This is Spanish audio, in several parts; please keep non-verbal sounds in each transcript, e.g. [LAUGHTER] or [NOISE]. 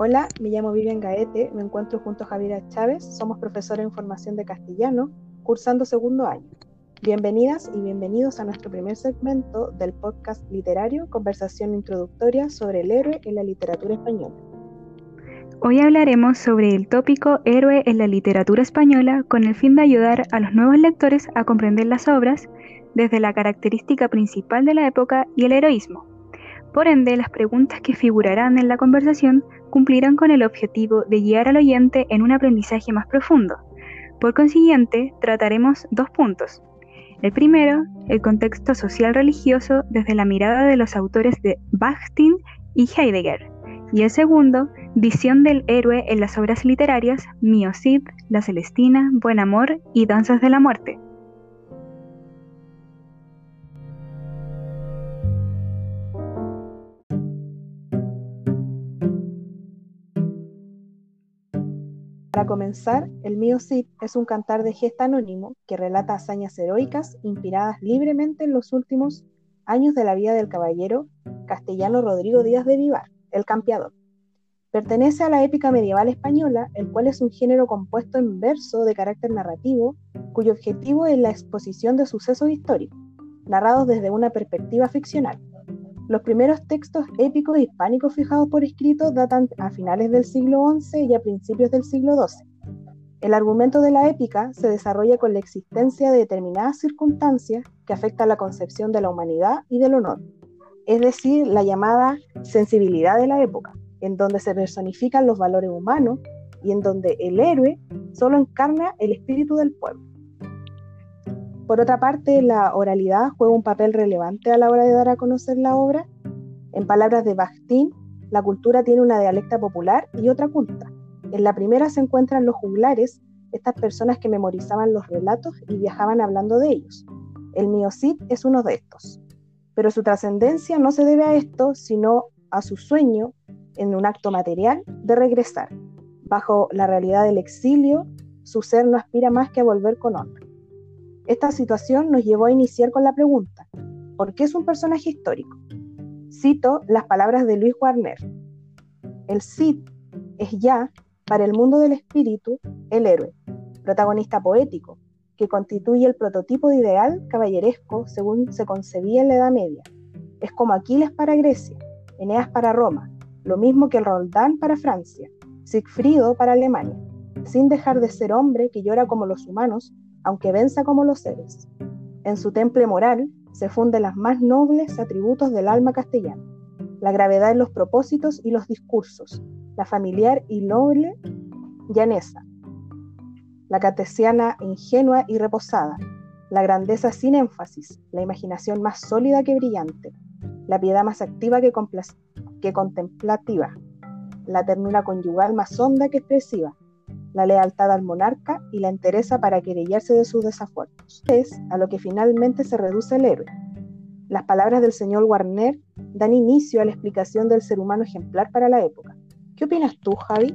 Hola, me llamo Vivian Gaete, me encuentro junto a Javiera Chávez, somos profesora en formación de castellano, cursando segundo año. Bienvenidas y bienvenidos a nuestro primer segmento del podcast literario Conversación Introductoria sobre el héroe en la literatura española. Hoy hablaremos sobre el tópico héroe en la literatura española con el fin de ayudar a los nuevos lectores a comprender las obras desde la característica principal de la época y el heroísmo. Por ende, las preguntas que figurarán en la conversación cumplirán con el objetivo de guiar al oyente en un aprendizaje más profundo. Por consiguiente, trataremos dos puntos. El primero, el contexto social religioso desde la mirada de los autores de Bakhtin y Heidegger. Y el segundo, visión del héroe en las obras literarias Mio Cid, La Celestina, Buen Amor y Danzas de la Muerte. Para comenzar, el mío Cid es un cantar de gesta anónimo que relata hazañas heroicas inspiradas libremente en los últimos años de la vida del caballero castellano Rodrigo Díaz de Vivar, el campeador. Pertenece a la épica medieval española, el cual es un género compuesto en verso de carácter narrativo, cuyo objetivo es la exposición de sucesos históricos, narrados desde una perspectiva ficcional. Los primeros textos épicos hispánicos fijados por escrito datan a finales del siglo XI y a principios del siglo XII. El argumento de la épica se desarrolla con la existencia de determinadas circunstancias que afectan la concepción de la humanidad y del honor, es decir, la llamada sensibilidad de la época, en donde se personifican los valores humanos y en donde el héroe solo encarna el espíritu del pueblo. Por otra parte, la oralidad juega un papel relevante a la hora de dar a conocer la obra. En palabras de Bakhtin, la cultura tiene una dialecta popular y otra culta. En la primera se encuentran los juglares, estas personas que memorizaban los relatos y viajaban hablando de ellos. El Miocid es uno de estos. Pero su trascendencia no se debe a esto, sino a su sueño, en un acto material, de regresar. Bajo la realidad del exilio, su ser no aspira más que a volver con honra. Esta situación nos llevó a iniciar con la pregunta, ¿por qué es un personaje histórico? Cito las palabras de Luis Warner. El Cid es ya, para el mundo del espíritu, el héroe, protagonista poético, que constituye el prototipo de ideal caballeresco según se concebía en la Edad Media. Es como Aquiles para Grecia, Eneas para Roma, lo mismo que el Roldán para Francia, Sigfrido para Alemania, sin dejar de ser hombre que llora como los humanos aunque venza como los seres. En su temple moral se funden las más nobles atributos del alma castellana, la gravedad en los propósitos y los discursos, la familiar y noble llaneza, la catesiana ingenua y reposada, la grandeza sin énfasis, la imaginación más sólida que brillante, la piedad más activa que, que contemplativa, la ternura conyugal más honda que expresiva, la lealtad al monarca y la entereza para querellarse de sus desafueros. Es a lo que finalmente se reduce el héroe. Las palabras del señor Warner dan inicio a la explicación del ser humano ejemplar para la época. ¿Qué opinas tú, Javi?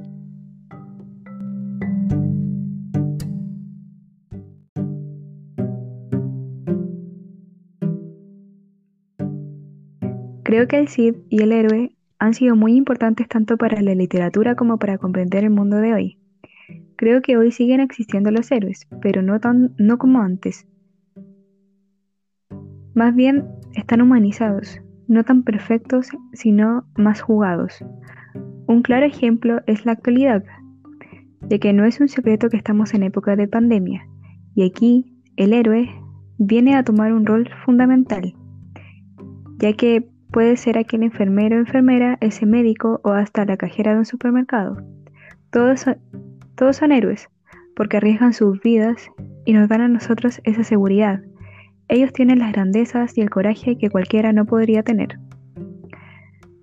Creo que el Cid y el héroe han sido muy importantes tanto para la literatura como para comprender el mundo de hoy. Creo que hoy siguen existiendo los héroes, pero no, tan, no como antes. Más bien están humanizados, no tan perfectos, sino más jugados. Un claro ejemplo es la actualidad, de que no es un secreto que estamos en época de pandemia, y aquí el héroe viene a tomar un rol fundamental, ya que puede ser aquel enfermero o enfermera, ese médico o hasta la cajera de un supermercado. Todos todos son héroes, porque arriesgan sus vidas y nos dan a nosotros esa seguridad. Ellos tienen las grandezas y el coraje que cualquiera no podría tener.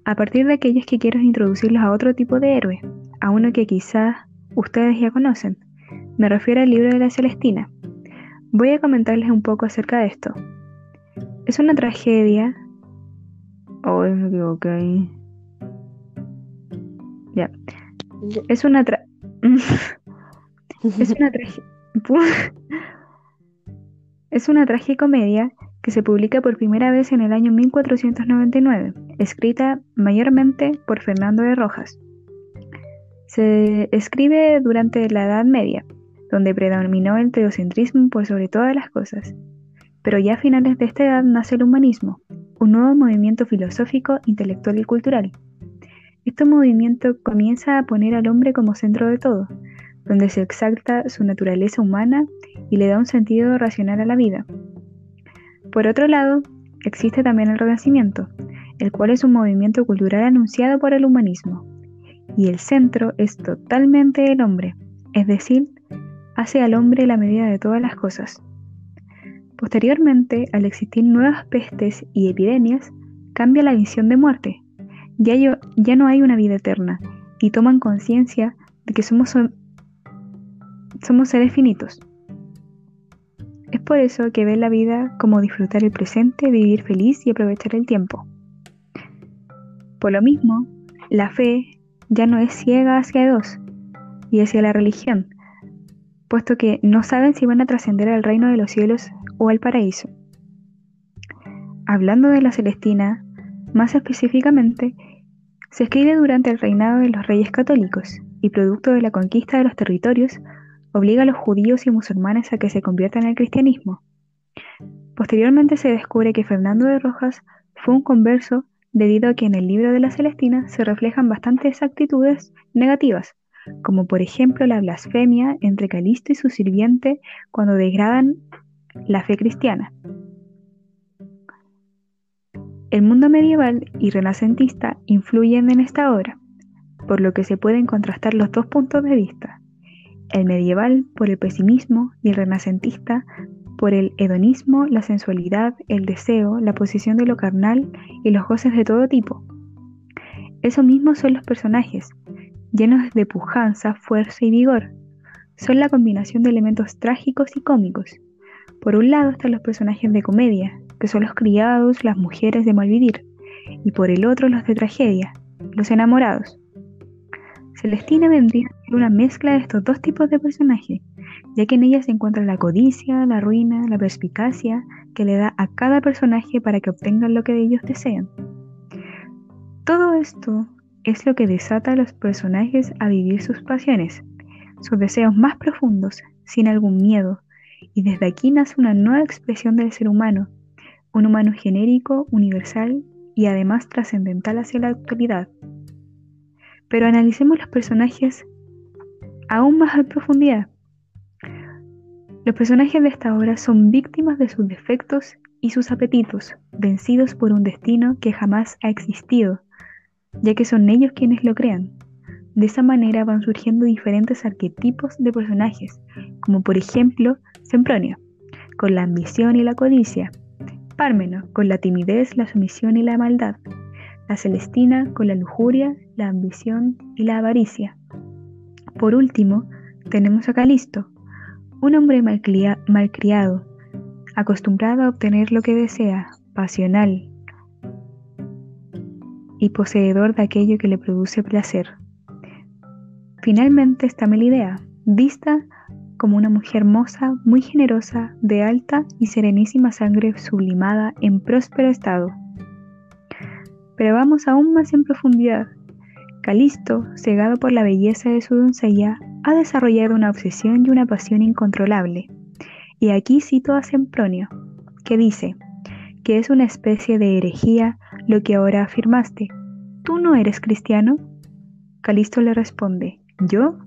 A partir de aquellos que quiero introducirlos a otro tipo de héroe, a uno que quizás ustedes ya conocen. Me refiero al libro de la Celestina. Voy a comentarles un poco acerca de esto. Es una tragedia. Oh, me equivoqué. Ya. Es una tra [LAUGHS] es una [LAUGHS] es una tragicomedia que se publica por primera vez en el año 1499, escrita mayormente por Fernando de Rojas. Se escribe durante la Edad Media, donde predominó el teocentrismo por sobre todas las cosas. Pero ya a finales de esta edad nace el humanismo, un nuevo movimiento filosófico, intelectual y cultural. Este movimiento comienza a poner al hombre como centro de todo, donde se exalta su naturaleza humana y le da un sentido racional a la vida. Por otro lado, existe también el Renacimiento, el cual es un movimiento cultural anunciado por el humanismo, y el centro es totalmente el hombre, es decir, hace al hombre la medida de todas las cosas. Posteriormente, al existir nuevas pestes y epidemias, cambia la visión de muerte. Ya, ya no hay una vida eterna y toman conciencia de que somos, somos seres finitos. Es por eso que ven la vida como disfrutar el presente, vivir feliz y aprovechar el tiempo. Por lo mismo, la fe ya no es ciega hacia Dios y hacia la religión, puesto que no saben si van a trascender al reino de los cielos o al paraíso. Hablando de la Celestina, más específicamente, se escribe durante el reinado de los reyes católicos y producto de la conquista de los territorios, obliga a los judíos y musulmanes a que se conviertan al cristianismo. Posteriormente se descubre que Fernando de Rojas fue un converso debido a que en el libro de la Celestina se reflejan bastantes actitudes negativas, como por ejemplo la blasfemia entre Calisto y su sirviente cuando degradan la fe cristiana. El mundo medieval y renacentista influyen en esta obra, por lo que se pueden contrastar los dos puntos de vista, el medieval por el pesimismo y el renacentista por el hedonismo, la sensualidad, el deseo, la posición de lo carnal y los goces de todo tipo. Eso mismo son los personajes, llenos de pujanza, fuerza y vigor. Son la combinación de elementos trágicos y cómicos. Por un lado están los personajes de comedia, que son los criados, las mujeres de malvivir, y por el otro los de tragedia, los enamorados. Celestina vendría a ser una mezcla de estos dos tipos de personajes, ya que en ella se encuentra la codicia, la ruina, la perspicacia que le da a cada personaje para que obtengan lo que ellos desean. Todo esto es lo que desata a los personajes a vivir sus pasiones, sus deseos más profundos, sin algún miedo, y desde aquí nace una nueva expresión del ser humano, un humano genérico, universal y además trascendental hacia la actualidad. Pero analicemos los personajes aún más en profundidad. Los personajes de esta obra son víctimas de sus defectos y sus apetitos, vencidos por un destino que jamás ha existido, ya que son ellos quienes lo crean. De esa manera van surgiendo diferentes arquetipos de personajes, como por ejemplo Sempronio, con la ambición y la codicia, Pármeno, con la timidez, la sumisión y la maldad, la Celestina, con la lujuria, la ambición y la avaricia. Por último, tenemos a Calisto, un hombre malcriado, acostumbrado a obtener lo que desea, pasional y poseedor de aquello que le produce placer. Finalmente está Melidea, vista como una mujer hermosa, muy generosa, de alta y serenísima sangre sublimada en próspero estado. Pero vamos aún más en profundidad. Calisto, cegado por la belleza de su doncella, ha desarrollado una obsesión y una pasión incontrolable. Y aquí cito a Sempronio, que dice que es una especie de herejía lo que ahora afirmaste. ¿Tú no eres cristiano? Calisto le responde, ¿yo?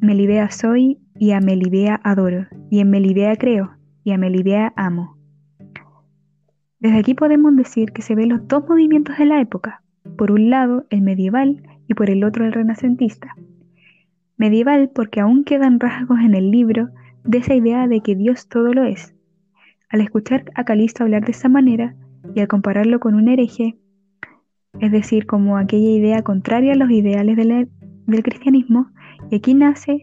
Melibea soy y a Melibea adoro, y en Melibea creo, y a Melibea amo. Desde aquí podemos decir que se ven los dos movimientos de la época, por un lado el medieval y por el otro el renacentista medieval porque aún quedan rasgos en el libro de esa idea de que Dios todo lo es. Al escuchar a Calisto hablar de esa manera y al compararlo con un hereje, es decir, como aquella idea contraria a los ideales del, cristianismo, y aquí nace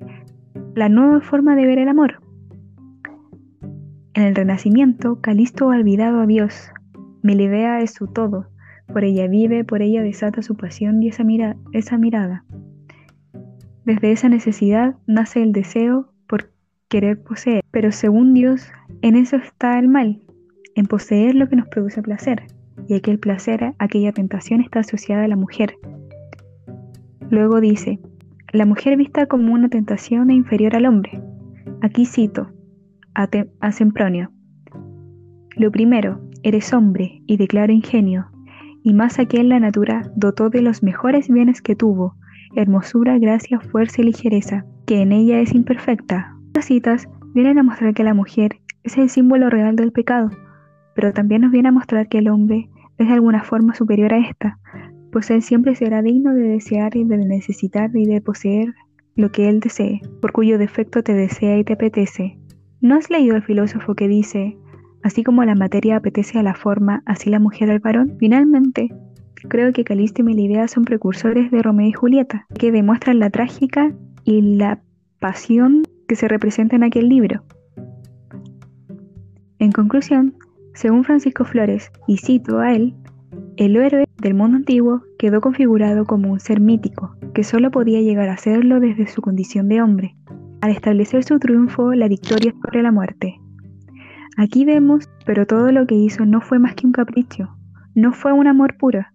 la nueva forma de ver el amor. En el Renacimiento, Calisto ha olvidado a Dios, Melibea es su todo, por ella vive, por ella desata su pasión y esa, esa mirada. Desde esa necesidad nace el deseo por querer poseer, pero según Dios, en eso está el mal, en poseer lo que nos produce placer, y aquel placer, aquella tentación está asociada a la mujer. Luego dice, la mujer vista como una tentación e inferior al hombre. Aquí cito a, a Sempronio. Lo primero, eres hombre y de claro ingenio, y más aquel la natura dotó de los mejores bienes que tuvo, hermosura, gracia, fuerza y ligereza, que en ella es imperfecta. Las citas vienen a mostrar que la mujer es el símbolo real del pecado, pero también nos viene a mostrar que el hombre es de alguna forma superior a esta, pues él siempre será digno de desear y de necesitar y de poseer lo que él desee, por cuyo defecto te desea y te apetece. ¿No has leído el filósofo que dice, así como la materia apetece a la forma, así la mujer al varón? Finalmente, creo que Calisto y Melibea son precursores de Romeo y Julieta, que demuestran la trágica y la pasión que se representa en aquel libro. En conclusión, según Francisco Flores, y cito a él, el héroe del mundo antiguo quedó configurado como un ser mítico, que solo podía llegar a serlo desde su condición de hombre, al establecer su triunfo la victoria sobre la muerte. Aquí vemos, pero todo lo que hizo no fue más que un capricho, no fue un amor puro,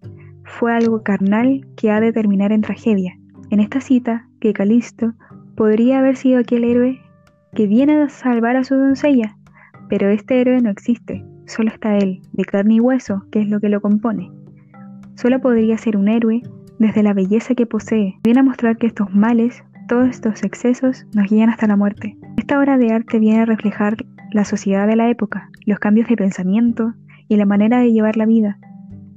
fue algo carnal que ha de terminar en tragedia. En esta cita, que Calisto podría haber sido aquel héroe que viene a salvar a su doncella, pero este héroe no existe, solo está él, de carne y hueso, que es lo que lo compone. Solo podría ser un héroe desde la belleza que posee. Viene a mostrar que estos males, todos estos excesos, nos guían hasta la muerte. Esta obra de arte viene a reflejar la sociedad de la época, los cambios de pensamiento y la manera de llevar la vida,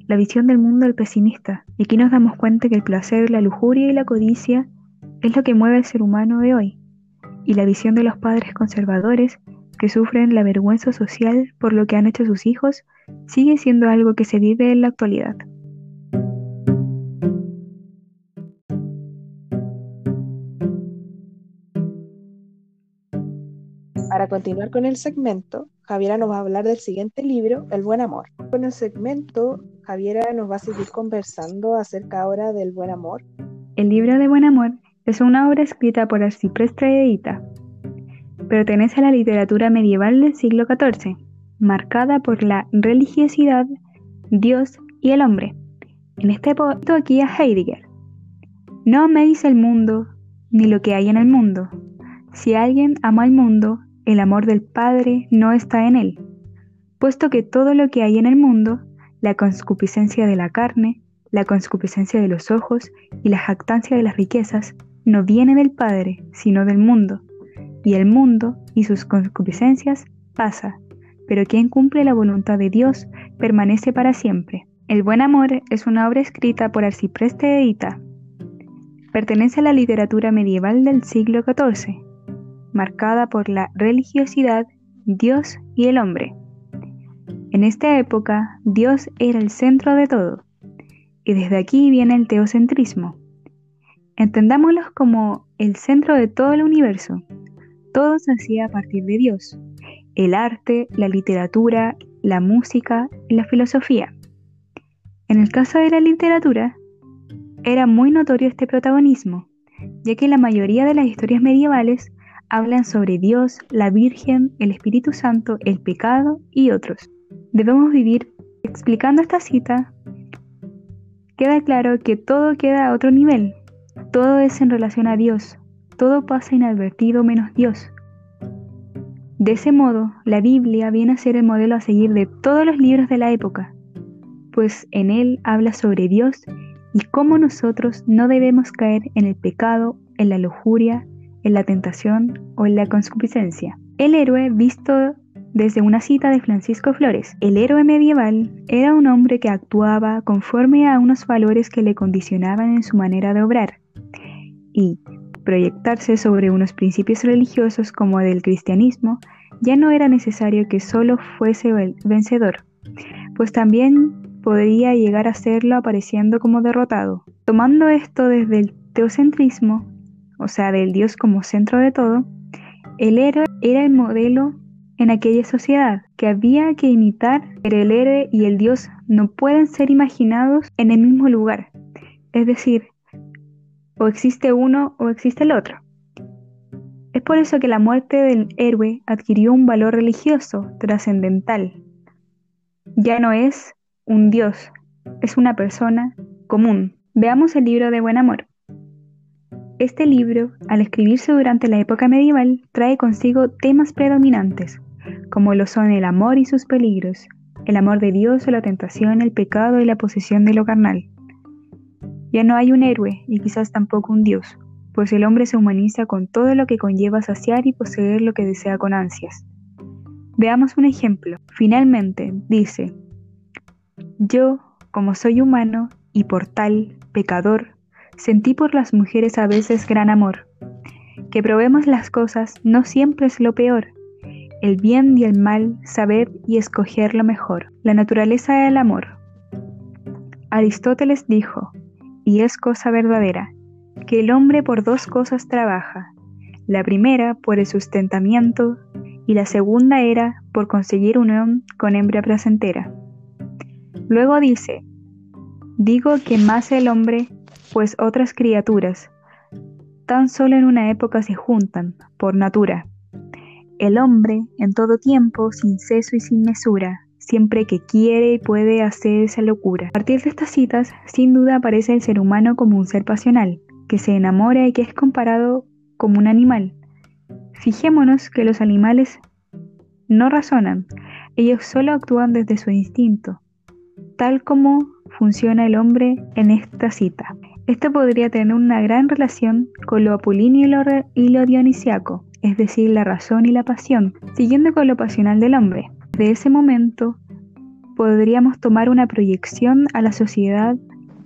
la visión del mundo del pesimista. Y aquí nos damos cuenta que el placer, la lujuria y la codicia es lo que mueve al ser humano de hoy. Y la visión de los padres conservadores que sufren la vergüenza social por lo que han hecho sus hijos sigue siendo algo que se vive en la actualidad. Para continuar con el segmento, Javiera nos va a hablar del siguiente libro, El Buen Amor. Con el segmento, Javiera nos va a seguir conversando acerca ahora del buen amor. El libro de Buen Amor es una obra escrita por Arcipreste Edita, Pertenece a la literatura medieval del siglo XIV, marcada por la religiosidad, Dios y el hombre. En este punto aquí a Heidegger. No améis el mundo, ni lo que hay en el mundo. Si alguien ama el mundo, el amor del Padre no está en él, puesto que todo lo que hay en el mundo, la conscupiscencia de la carne, la conscupiscencia de los ojos y la jactancia de las riquezas, no viene del Padre, sino del mundo y el mundo y sus concupiscencias pasa, pero quien cumple la voluntad de Dios permanece para siempre. El buen amor es una obra escrita por Arcipreste Edita. Pertenece a la literatura medieval del siglo XIV, marcada por la religiosidad, Dios y el hombre. En esta época, Dios era el centro de todo, y desde aquí viene el teocentrismo. Entendámoslo como el centro de todo el universo, todo se hacía a partir de Dios. El arte, la literatura, la música y la filosofía. En el caso de la literatura, era muy notorio este protagonismo, ya que la mayoría de las historias medievales hablan sobre Dios, la Virgen, el Espíritu Santo, el pecado y otros. Debemos vivir explicando esta cita. Queda claro que todo queda a otro nivel, todo es en relación a Dios, todo pasa inadvertido menos Dios. De ese modo, la Biblia viene a ser el modelo a seguir de todos los libros de la época, pues en él habla sobre Dios y cómo nosotros no debemos caer en el pecado, en la lujuria, en la tentación o en la concupiscencia. El héroe visto desde una cita de Francisco Flores. El héroe medieval era un hombre que actuaba conforme a unos valores que le condicionaban en su manera de obrar y, proyectarse sobre unos principios religiosos como del cristianismo, ya no era necesario que solo fuese vencedor, pues también podría llegar a serlo apareciendo como derrotado. Tomando esto desde el teocentrismo, o sea, del Dios como centro de todo, el héroe era el modelo en aquella sociedad que había que imitar, pero el héroe y el Dios no pueden ser imaginados en el mismo lugar. Es decir, o existe uno o existe el otro. Es por eso que la muerte del héroe adquirió un valor religioso, trascendental. Ya no es un dios, es una persona común. Veamos el libro de Buen Amor. Este libro, al escribirse durante la época medieval, trae consigo temas predominantes, como lo son el amor y sus peligros, el amor de Dios o la tentación, el pecado y la posesión de lo carnal. Ya no hay un héroe y quizás tampoco un Dios, pues el hombre se humaniza con todo lo que conlleva saciar y poseer lo que desea con ansias. Veamos un ejemplo. Finalmente, dice, yo, como soy humano y por tal, pecador, sentí por las mujeres a veces gran amor. Que probemos las cosas no siempre es lo peor, el bien y el mal, saber y escoger lo mejor. La naturaleza del amor. Aristóteles dijo, y es cosa verdadera, que el hombre por dos cosas trabaja. La primera por el sustentamiento y la segunda era por conseguir unión con hembra placentera. Luego dice, digo que más el hombre, pues otras criaturas, tan solo en una época se juntan, por natura el hombre, en todo tiempo, sin ceso y sin mesura, siempre que quiere y puede hacer esa locura. A partir de estas citas, sin duda aparece el ser humano como un ser pasional, que se enamora y que es comparado como un animal. Fijémonos que los animales no razonan, ellos solo actúan desde su instinto, tal como funciona el hombre en esta cita. Esto podría tener una gran relación con lo apolíneo y lo, dionisiaco, es decir, la razón y la pasión, siguiendo con lo pasional del hombre. De ese momento podríamos tomar una proyección a la sociedad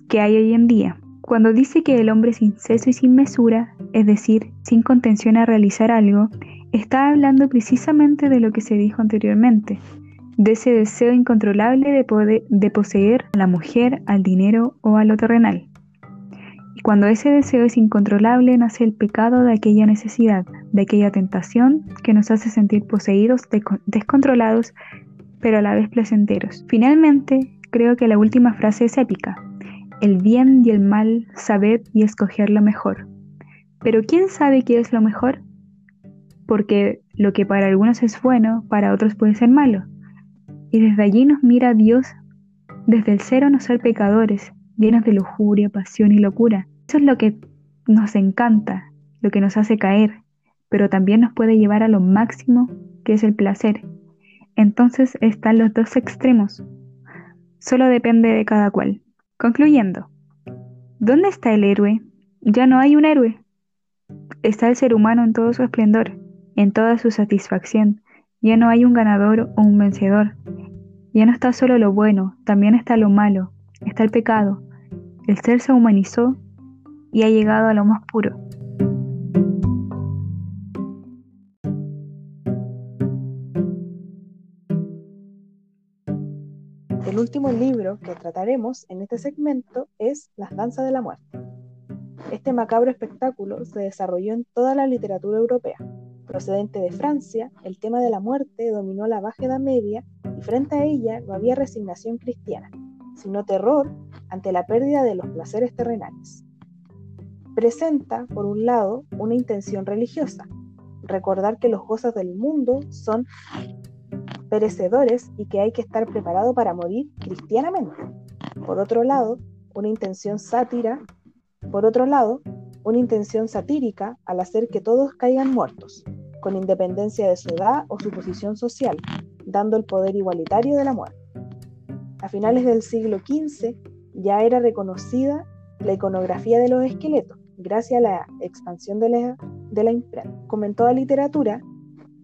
que hay hoy en día. Cuando dice que el hombre sin ceso y sin mesura, es decir, sin contención a realizar algo, está hablando precisamente de lo que se dijo anteriormente, de ese deseo incontrolable de, poder, de poseer a la mujer, al dinero o a lo terrenal. Y cuando ese deseo es incontrolable, nace el pecado de aquella necesidad, de aquella tentación que nos hace sentir poseídos, descontrolados, pero a la vez placenteros. Finalmente, creo que la última frase es épica. El bien y el mal, saber y escoger lo mejor. Pero ¿quién sabe qué es lo mejor? Porque lo que para algunos es bueno, para otros puede ser malo. Y desde allí nos mira Dios, desde el cero no ser pecadores, llenos de lujuria, pasión y locura. Eso es lo que nos encanta, lo que nos hace caer, pero también nos puede llevar a lo máximo que es el placer. Entonces están los dos extremos. Solo depende de cada cual. Concluyendo, ¿dónde está el héroe? Ya no hay un héroe. Está el ser humano en todo su esplendor, en toda su satisfacción. Ya no hay un ganador o un vencedor. Ya no está solo lo bueno, también está lo malo, está el pecado. El ser se humanizó y ha llegado a lo más puro. El último libro que trataremos en este segmento es Las Danzas de la Muerte. Este macabro espectáculo se desarrolló en toda la literatura europea. Procedente de Francia, el tema de la muerte dominó la Baja Edad Media y frente a ella no había resignación cristiana, sino terror ante la pérdida de los placeres terrenales. Presenta, por un lado, una intención religiosa, recordar que los gozos del mundo son perecedores y que hay que estar preparado para morir cristianamente. Por otro lado, una intención sátira, por otro lado, una intención satírica al hacer que todos caigan muertos, con independencia de su edad o su posición social, dando el poder igualitario de la muerte. A finales del siglo XV ya era reconocida la iconografía de los esqueletos, gracias a la expansión de la, de la imprenta. Como en toda literatura,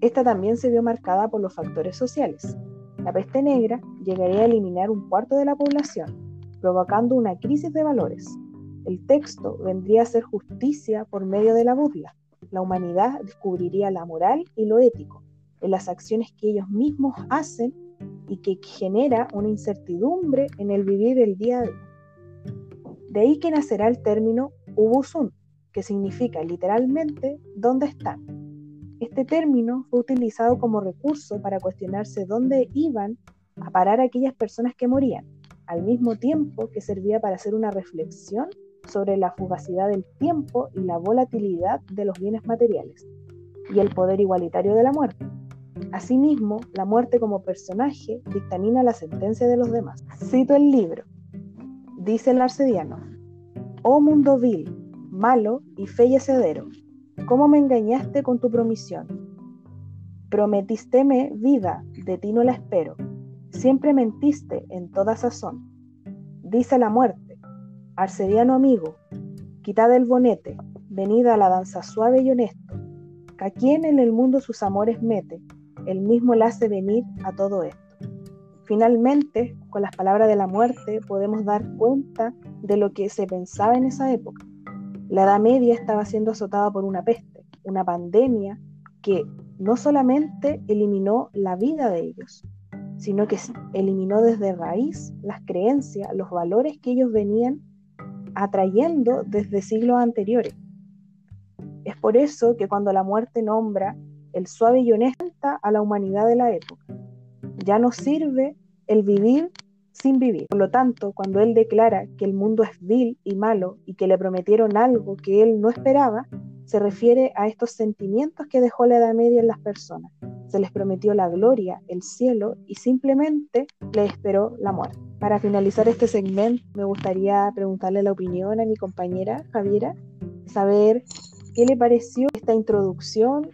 esta también se vio marcada por los factores sociales. La peste negra llegaría a eliminar un cuarto de la población, provocando una crisis de valores. El texto vendría a ser justicia por medio de la burla. La humanidad descubriría la moral y lo ético en las acciones que ellos mismos hacen y que genera una incertidumbre en el vivir el día a día. De ahí que nacerá el término Ubusun, que significa literalmente ¿dónde están? Este término fue utilizado como recurso para cuestionarse dónde iban a parar aquellas personas que morían, al mismo tiempo que servía para hacer una reflexión sobre la fugacidad del tiempo y la volatilidad de los bienes materiales, y el poder igualitario de la muerte. Asimismo, la muerte como personaje dictamina la sentencia de los demás. Cito el libro. Dice el arcediano, Oh mundo vil, malo y fellecedero. ¿Cómo me engañaste con tu promisión? Prometísteme vida, de ti no la espero. Siempre mentiste en toda sazón. Dice la muerte, arcediano amigo, quitad el bonete, venid a la danza suave y honesto. Que quien en el mundo sus amores mete, el mismo la hace venir a todo esto. Finalmente, con las palabras de la muerte, podemos dar cuenta de lo que se pensaba en esa época. La Edad Media estaba siendo azotada por una peste, una pandemia que no solamente eliminó la vida de ellos, sino que eliminó desde raíz las creencias, los valores que ellos venían atrayendo desde siglos anteriores. Es por eso que cuando la muerte nombra el suave y honesto a la humanidad de la época, ya no sirve el vivir sin vivir. Por lo tanto, cuando él declara que el mundo es vil y malo y que le prometieron algo que él no esperaba, se refiere a estos sentimientos que dejó la Edad Media en las personas. Se les prometió la gloria, el cielo y simplemente le esperó la muerte. Para finalizar este segmento, me gustaría preguntarle la opinión a mi compañera Javiera, saber qué le pareció esta introducción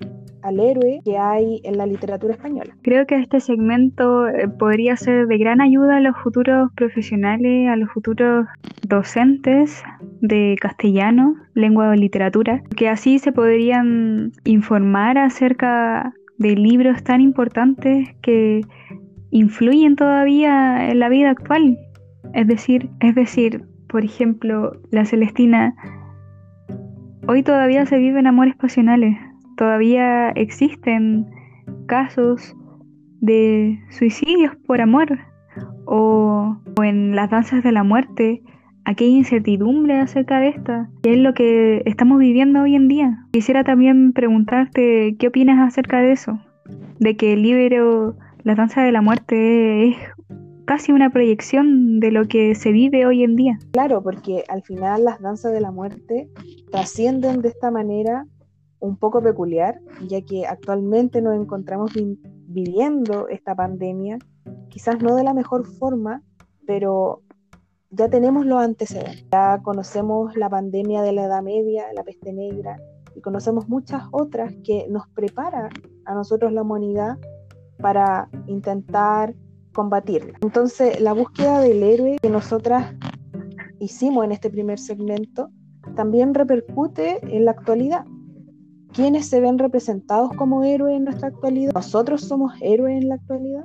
al héroe que hay en la literatura española. Creo que este segmento eh, podría ser de gran ayuda a los futuros profesionales, a los futuros docentes de castellano, lengua o literatura, que así se podrían informar acerca de libros tan importantes que influyen todavía en la vida actual. Es decir, es decir, por ejemplo, la Celestina hoy todavía se viven amores pasionales, todavía existen casos de suicidios por amor o, en las danzas de la muerte aquella incertidumbre acerca de esta, que es lo que estamos viviendo hoy en día. Quisiera también preguntarte qué opinas acerca de eso, de que el libro La danza de la muerte es casi una proyección de lo que se vive hoy en día. Claro, porque al final las danzas de la muerte trascienden de esta manera un poco peculiar, ya que actualmente nos encontramos viviendo esta pandemia, quizás no de la mejor forma, pero ya tenemos los antecedentes. Ya conocemos la pandemia de la Edad Media, la peste negra, y conocemos muchas otras que nos prepara a nosotros la humanidad para intentar combatirla. Entonces, la búsqueda del héroe que nosotras hicimos en este primer segmento también repercute en la actualidad. ¿Quiénes se ven representados como héroes en nuestra actualidad? ¿Nosotros somos héroes en la actualidad?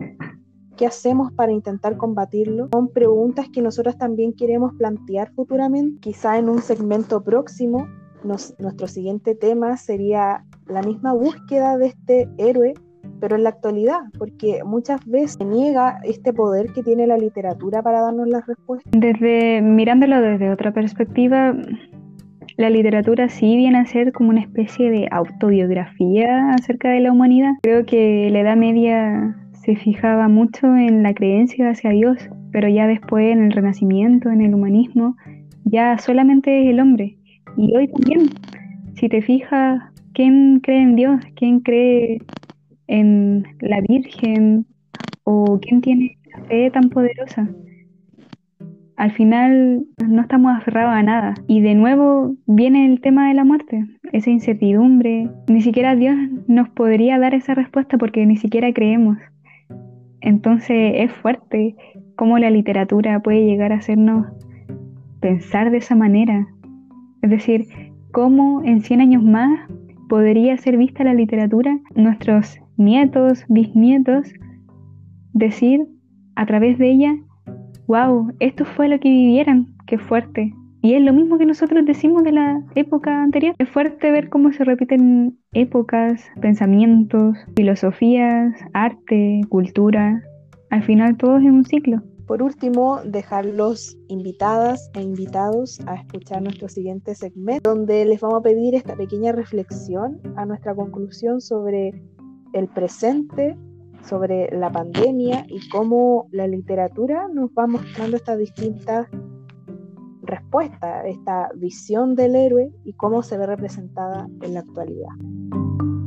¿Qué hacemos para intentar combatirlo? Son preguntas que nosotros también queremos plantear futuramente. Quizá en un segmento próximo, nuestro siguiente tema sería la misma búsqueda de este héroe, pero en la actualidad, porque muchas veces se niega este poder que tiene la literatura para darnos las respuestas. Desde mirándolo desde otra perspectiva, la literatura sí viene a ser como una especie de autobiografía acerca de la humanidad. Creo que la Edad Media se fijaba mucho en la creencia hacia Dios, pero ya después en el Renacimiento, en el humanismo, ya solamente es el hombre. Y hoy también, si te fijas, ¿quién cree en Dios? ¿Quién cree en la Virgen? ¿O quién tiene la fe tan poderosa? Al final no estamos aferrados a nada. Y de nuevo viene el tema de la muerte, esa incertidumbre. Ni siquiera Dios nos podría dar esa respuesta porque ni siquiera creemos. Entonces es fuerte cómo la literatura puede llegar a hacernos pensar de esa manera. Es decir, cómo en 100 años más podría ser vista la literatura, nuestros nietos, bisnietos, decir a través de ella wow, esto fue lo que vivieran, qué fuerte. Y es lo mismo que nosotros decimos de la época anterior. Es fuerte ver cómo se repiten épocas, pensamientos, filosofías, arte, cultura. Al final todo es un ciclo. Por último, dejarlos invitadas e invitados a escuchar nuestro siguiente segmento, donde les vamos a pedir esta pequeña reflexión a nuestra conclusión sobre el presente sobre la pandemia y cómo la literatura nos va mostrando estas distintas respuestas, esta visión del héroe y cómo se ve representada en la actualidad.